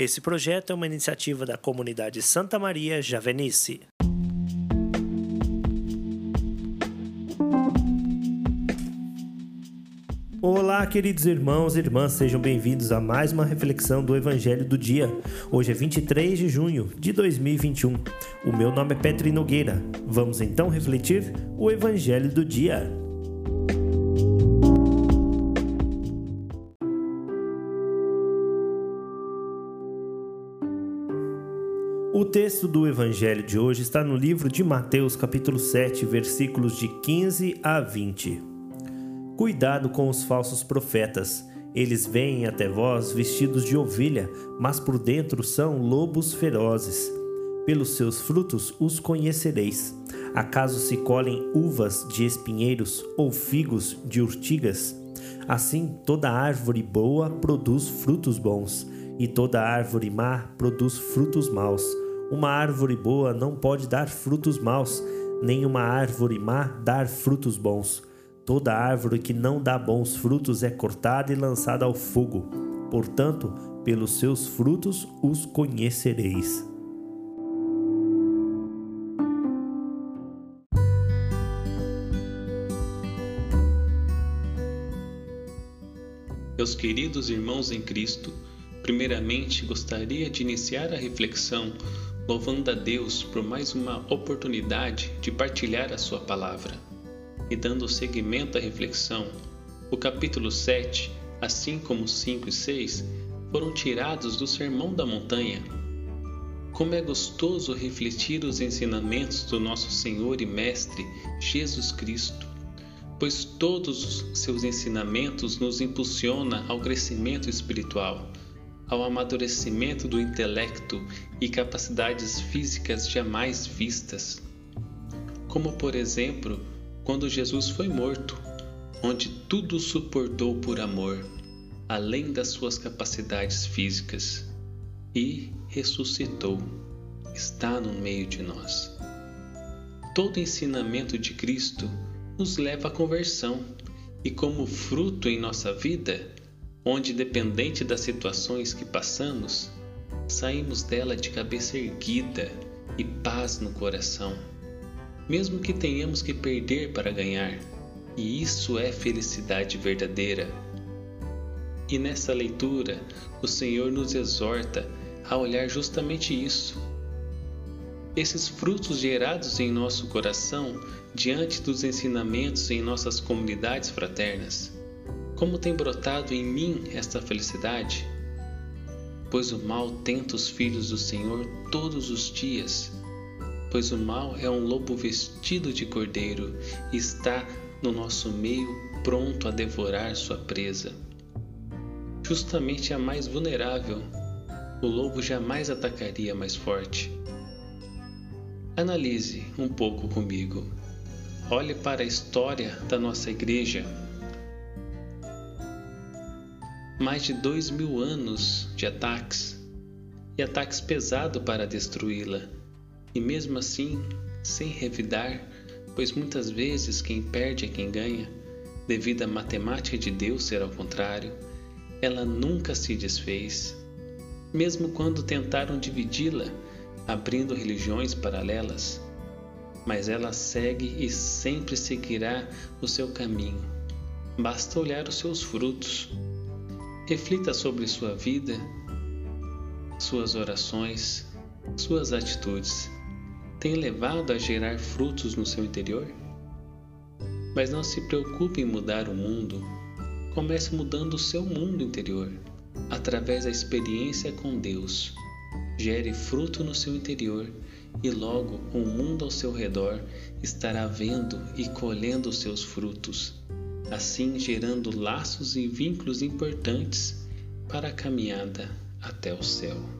Esse projeto é uma iniciativa da comunidade Santa Maria Javenice. Olá, queridos irmãos e irmãs, sejam bem-vindos a mais uma reflexão do Evangelho do Dia. Hoje é 23 de junho de 2021. O meu nome é Petri Nogueira. Vamos então refletir o Evangelho do Dia. O texto do Evangelho de hoje está no livro de Mateus, capítulo 7, versículos de 15 a 20. Cuidado com os falsos profetas. Eles vêm até vós vestidos de ovelha, mas por dentro são lobos ferozes. Pelos seus frutos os conhecereis. Acaso se colhem uvas de espinheiros ou figos de urtigas? Assim, toda árvore boa produz frutos bons, e toda árvore má produz frutos maus. Uma árvore boa não pode dar frutos maus, nem uma árvore má dar frutos bons Toda árvore que não dá bons frutos é cortada e lançada ao fogo. Portanto, pelos seus frutos os conhecereis. Meus queridos irmãos em Cristo, primeiramente gostaria de iniciar a reflexão louvando a Deus por mais uma oportunidade de partilhar a Sua palavra e dando seguimento à reflexão, o capítulo 7, assim como 5 e 6, foram tirados do Sermão da Montanha. Como é gostoso refletir os ensinamentos do nosso Senhor e Mestre Jesus Cristo, pois todos os seus ensinamentos nos impulsiona ao crescimento espiritual, ao amadurecimento do intelecto e capacidades físicas jamais vistas. Como, por exemplo, quando Jesus foi morto, onde tudo suportou por amor, além das suas capacidades físicas, e ressuscitou, está no meio de nós. Todo ensinamento de Cristo nos leva à conversão, e como fruto em nossa vida, onde, dependente das situações que passamos, saímos dela de cabeça erguida e paz no coração mesmo que tenhamos que perder para ganhar, e isso é felicidade verdadeira. E nessa leitura, o Senhor nos exorta a olhar justamente isso. Esses frutos gerados em nosso coração diante dos ensinamentos em nossas comunidades fraternas. Como tem brotado em mim esta felicidade? Pois o mal tenta os filhos do Senhor todos os dias pois o mal é um lobo vestido de cordeiro e está no nosso meio pronto a devorar sua presa. Justamente a mais vulnerável, o lobo jamais atacaria mais forte. Analise um pouco comigo. Olhe para a história da nossa igreja. Mais de dois mil anos de ataques e ataques pesados para destruí-la e mesmo assim, sem revidar, pois muitas vezes quem perde é quem ganha, devido à matemática de Deus ser ao contrário, ela nunca se desfez. Mesmo quando tentaram dividi-la, abrindo religiões paralelas, mas ela segue e sempre seguirá o seu caminho. Basta olhar os seus frutos. Reflita sobre sua vida, suas orações, suas atitudes tem levado a gerar frutos no seu interior? Mas não se preocupe em mudar o mundo. Comece mudando o seu mundo interior, através da experiência com Deus. Gere fruto no seu interior e logo o mundo ao seu redor estará vendo e colhendo os seus frutos, assim gerando laços e vínculos importantes para a caminhada até o céu.